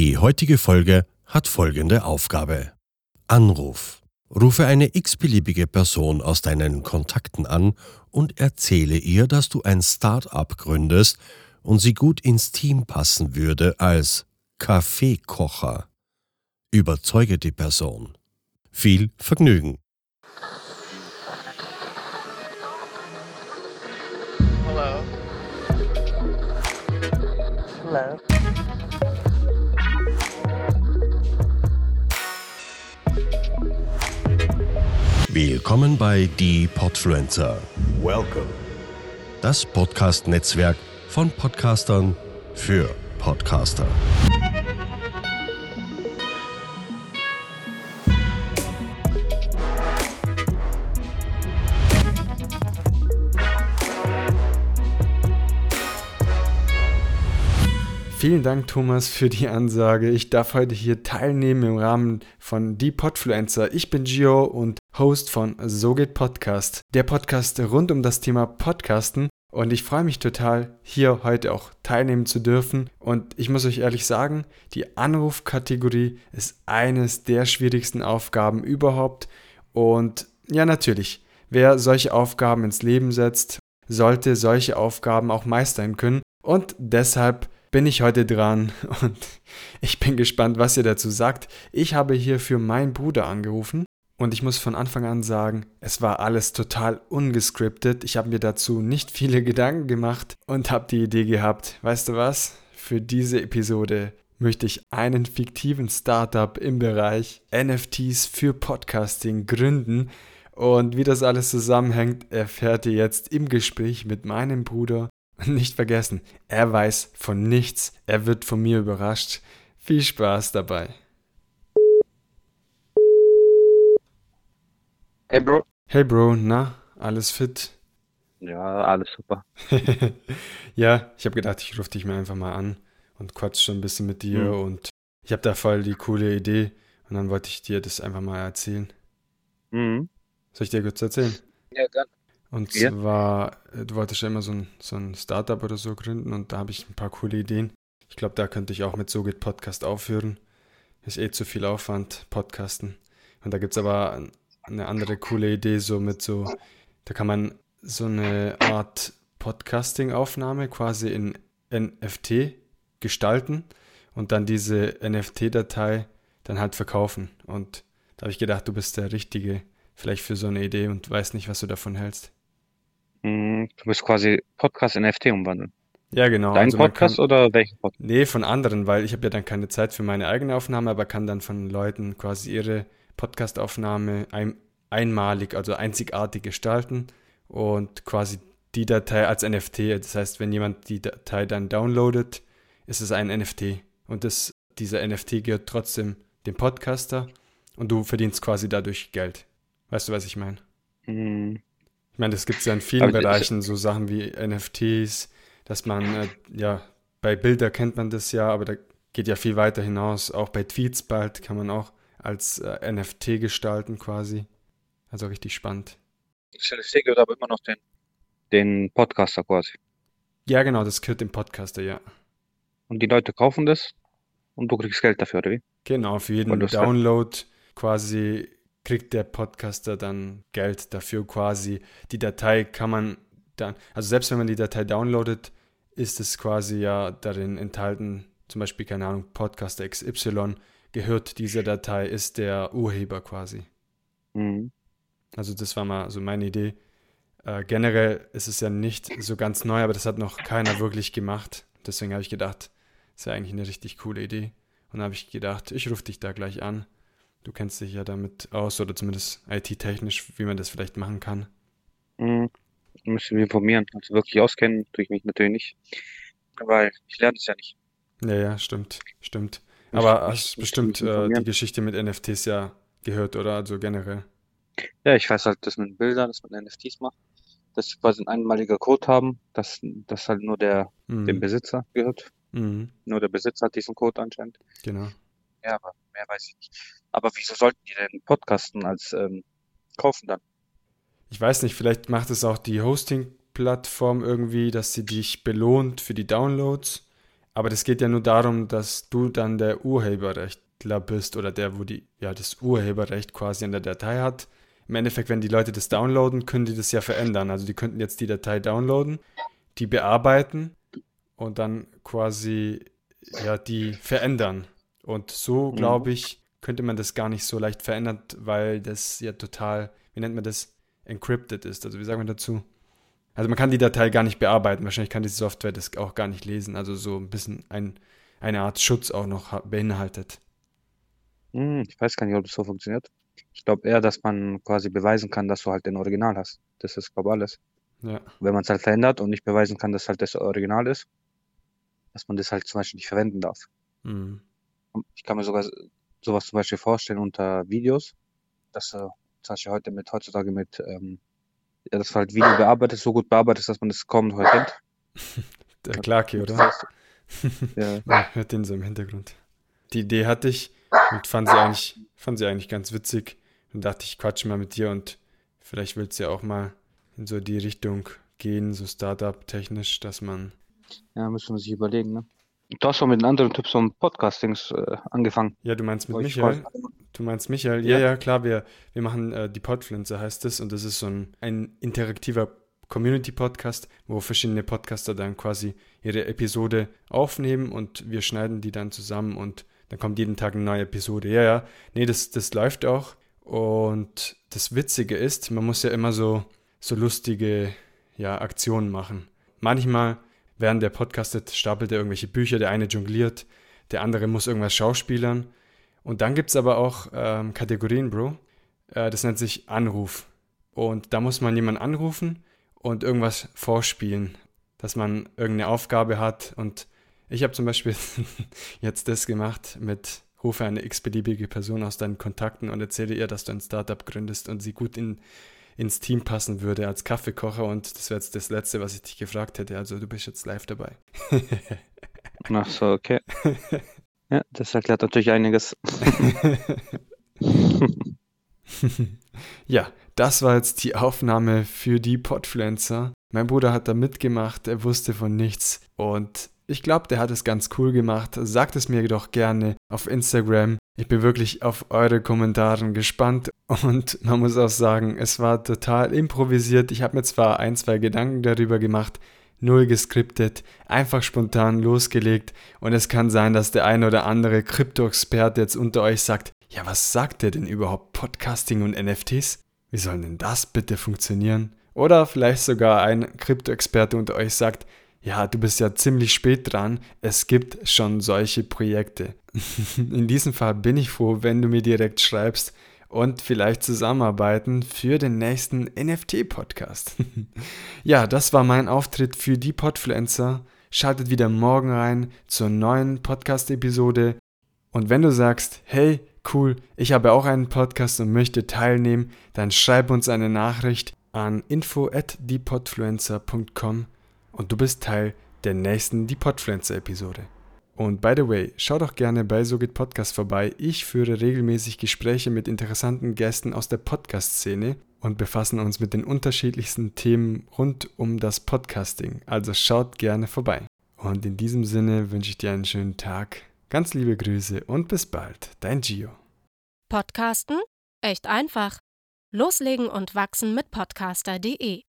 Die heutige Folge hat folgende Aufgabe. Anruf. Rufe eine x-beliebige Person aus deinen Kontakten an und erzähle ihr, dass du ein Start-up gründest und sie gut ins Team passen würde als Kaffeekocher. Überzeuge die Person. Viel Vergnügen. Hello. Hello. Willkommen bei Die Podfluencer. Welcome. Das Podcast-Netzwerk von Podcastern für Podcaster. Vielen Dank, Thomas, für die Ansage. Ich darf heute hier teilnehmen im Rahmen von Die Podfluencer. Ich bin Gio und Host von So geht Podcast, der Podcast rund um das Thema Podcasten. Und ich freue mich total, hier heute auch teilnehmen zu dürfen. Und ich muss euch ehrlich sagen, die Anrufkategorie ist eines der schwierigsten Aufgaben überhaupt. Und ja, natürlich, wer solche Aufgaben ins Leben setzt, sollte solche Aufgaben auch meistern können. Und deshalb bin ich heute dran und ich bin gespannt, was ihr dazu sagt. Ich habe hier für meinen Bruder angerufen und ich muss von Anfang an sagen, es war alles total ungescriptet. Ich habe mir dazu nicht viele Gedanken gemacht und habe die Idee gehabt, weißt du was? Für diese Episode möchte ich einen fiktiven Startup im Bereich NFTs für Podcasting gründen. Und wie das alles zusammenhängt, erfährt ihr jetzt im Gespräch mit meinem Bruder. Und nicht vergessen, er weiß von nichts, er wird von mir überrascht. Viel Spaß dabei. Hey, Bro. Hey Bro, na, alles fit? Ja, alles super. ja, ich habe gedacht, ich rufe dich mal einfach mal an und quatsch schon ein bisschen mit dir Mhm. und ich habe da voll die coole Idee und dann wollte ich dir das einfach mal erzählen. Mhm. Soll ich dir kurz erzählen? Ja, gerne. Und Ja. zwar, äh, du wolltest ja immer so ein, so ein Startup oder so gründen und da habe ich ein paar coole Ideen. Ich glaube, da könnte ich auch mit So geht Podcast aufhören. Ist eh zu viel Aufwand, Podcasten. Und da gibt es aber eine andere coole Idee, so mit so, da kann man so eine Art Podcasting-Aufnahme quasi in NFT gestalten und dann diese NFT-Datei dann halt verkaufen. Und da habe ich gedacht, du bist der Richtige vielleicht für so eine Idee und weiß nicht, was du davon hältst. Mhm. Du bist quasi Podcast in NFT umwandeln. Ja, genau. Dein also Podcast kann, oder welchen Podcast? Nee, von anderen, weil ich habe ja dann keine Zeit für meine eigene Aufnahme, aber kann dann von Leuten quasi ihre Podcastaufnahme ein, einmalig, also einzigartig gestalten und quasi die Datei als NFT. Das heißt, wenn jemand die Datei dann downloadet, ist es ein NFT. Und das, dieser NFT gehört trotzdem dem Podcaster und du verdienst quasi dadurch Geld. Weißt du, was ich meine? Mhm. Ich meine, das gibt es ja in vielen Aber Bereichen, so Sachen wie NFTs, dass man, äh, ja, bei Bilder kennt man das ja, aber da geht ja viel weiter hinaus. Auch bei Tweets bald kann man auch als äh, NFT gestalten quasi. Also richtig spannend. Das NFT gehört aber immer noch den, den Podcaster quasi. Ja, genau, das gehört dem Podcaster, ja. Und die Leute kaufen das und du kriegst Geld dafür, oder wie? Genau, für jeden Download quasi kriegt der Podcaster dann Geld dafür quasi. Die Datei kann man dann, also selbst wenn man die Datei downloadet, ist es quasi ja darin enthalten, zum Beispiel, keine Ahnung, Podcaster XY gehört dieser Datei, ist der Urheber quasi. Mhm. Also das war mal so meine Idee. Äh, generell ist es ja nicht so ganz neu, aber das hat noch keiner wirklich gemacht. Deswegen habe ich gedacht, das wäre eigentlich eine richtig coole Idee. Und dann habe ich gedacht, ich rufe dich da gleich an. Du kennst dich ja damit aus, oder zumindest IT-technisch, wie man das vielleicht machen kann. Mhm. Müssen wir informieren. Also wirklich auskennen tue ich mich natürlich nicht. Weil ich lerne es ja nicht. Ja, ja, stimmt, stimmt. Aber hast bestimmt äh, die. Geschichte mit NFTs ja gehört, oder? Also generell. Ja, ich weiß halt, dass man Bilder, dass man NFTs macht, dass sie quasi ein einmaliger Code haben, dass das halt nur der dem Mhm. Besitzer gehört. Mhm. Nur der Besitzer hat diesen Code anscheinend. Genau. Ja, aber mehr weiß ich nicht. Aber wieso sollten die denn Podcasten als ähm, kaufen dann? Ich weiß nicht, vielleicht macht es auch die Hosting-Plattform irgendwie, dass sie dich belohnt für die Downloads. Aber das geht ja nur darum, dass du dann der Urheberrechtler bist oder der, wo die, ja, das Urheberrecht quasi an der Datei hat. Im Endeffekt, wenn die Leute das downloaden, können die das ja verändern. Also die könnten jetzt die Datei downloaden, die bearbeiten und dann quasi ja die verändern. Und so, mhm. glaube ich, könnte man das gar nicht so leicht verändern, weil das ja total, wie nennt man das, encrypted ist. Also wie sagen wir dazu? Also man kann die Datei gar nicht bearbeiten. Wahrscheinlich kann die Software das auch gar nicht lesen. Also so ein bisschen ein, eine Art Schutz auch noch beinhaltet. Hm, ich weiß gar nicht, ob das so funktioniert. Ich glaube eher, dass man quasi beweisen kann, dass du halt den Original hast. Das ist, glaube ich, alles. Ja. Wenn man es halt verändert und nicht beweisen kann, dass halt das Original ist, dass man das halt zum Beispiel nicht verwenden darf. Mhm. Ich kann mir sogar sowas zum Beispiel vorstellen unter Videos, dass äh, zum Beispiel heute mit heutzutage mit ähm, das halt Video bearbeitet, so gut bearbeitet, dass man das kaum noch erkennt. Der Clarky, oder? Das heißt, ja. ja. Hört den so im Hintergrund. Die Idee hatte ich und fand sie eigentlich, fand sie eigentlich ganz witzig. Und dachte ich, quatsch mal mit dir und vielleicht willst du ja auch mal in so die Richtung gehen, so Startup-technisch, dass man. Ja, müssen wir sich überlegen, ne? Du hast schon mit einem anderen Typ so Podcastings äh, angefangen. Ja, du meinst mit Michael? Du meinst Michael? Ja, ja, ja klar, wir, wir machen äh, die Podfluencer, heißt es. Und das ist so ein, ein interaktiver Community-Podcast, wo verschiedene Podcaster dann quasi ihre Episode aufnehmen und wir schneiden die dann zusammen und dann kommt jeden Tag eine neue Episode. Ja, ja. Nee, das, das läuft auch. Und das Witzige ist, man muss ja immer so, so lustige ja, Aktionen machen. Manchmal während der podcastet, stapelt er irgendwelche Bücher, der eine jongliert, der andere muss irgendwas schauspielern. Und dann gibt es aber auch ähm, Kategorien, Bro. Äh, das nennt sich Anruf. Und da muss man jemanden anrufen und irgendwas vorspielen, dass man irgendeine Aufgabe hat. Und ich habe zum Beispiel jetzt das gemacht mit rufe eine x-beliebige Person aus deinen Kontakten und erzähle ihr, dass du ein Startup gründest und sie gut in ins Team passen würde als Kaffeekocher und das wäre jetzt das Letzte, was ich dich gefragt hätte. Also du bist jetzt live dabei. Ach so, okay. Ja, das erklärt natürlich einiges. ja, das war jetzt die Aufnahme für die Podfluencer. Mein Bruder hat da mitgemacht, er wusste von nichts und ich glaube, der hat es ganz cool gemacht. Sagt es mir doch gerne auf Instagram. Ich bin wirklich auf eure Kommentare gespannt und man muss auch sagen, es war total improvisiert. Ich habe mir zwar ein, zwei Gedanken darüber gemacht, null geskriptet, einfach spontan losgelegt und es kann sein, dass der ein oder andere Krypto-Experte jetzt unter euch sagt, ja, was sagt der denn überhaupt Podcasting und NFTs? Wie soll denn das bitte funktionieren? Oder vielleicht sogar ein Krypto-Experte unter euch sagt, ja, du bist ja ziemlich spät dran, es gibt schon solche Projekte. In diesem Fall bin ich froh, wenn du mir direkt schreibst und vielleicht zusammenarbeiten für den nächsten NFT-Podcast. ja, das war mein Auftritt für die Podfluencer. Schaltet wieder morgen rein zur neuen Podcast-Episode. Und wenn du sagst, hey, cool, ich habe auch einen Podcast und möchte teilnehmen, dann schreib uns eine Nachricht an info at und du bist Teil der nächsten Die Podpflanzer-Episode. Und by the way, schau doch gerne bei SoGit Podcast vorbei. Ich führe regelmäßig Gespräche mit interessanten Gästen aus der Podcast-Szene und befassen uns mit den unterschiedlichsten Themen rund um das Podcasting. Also schaut gerne vorbei. Und in diesem Sinne wünsche ich dir einen schönen Tag. Ganz liebe Grüße und bis bald. Dein Gio. Podcasten? Echt einfach. Loslegen und wachsen mit podcaster.de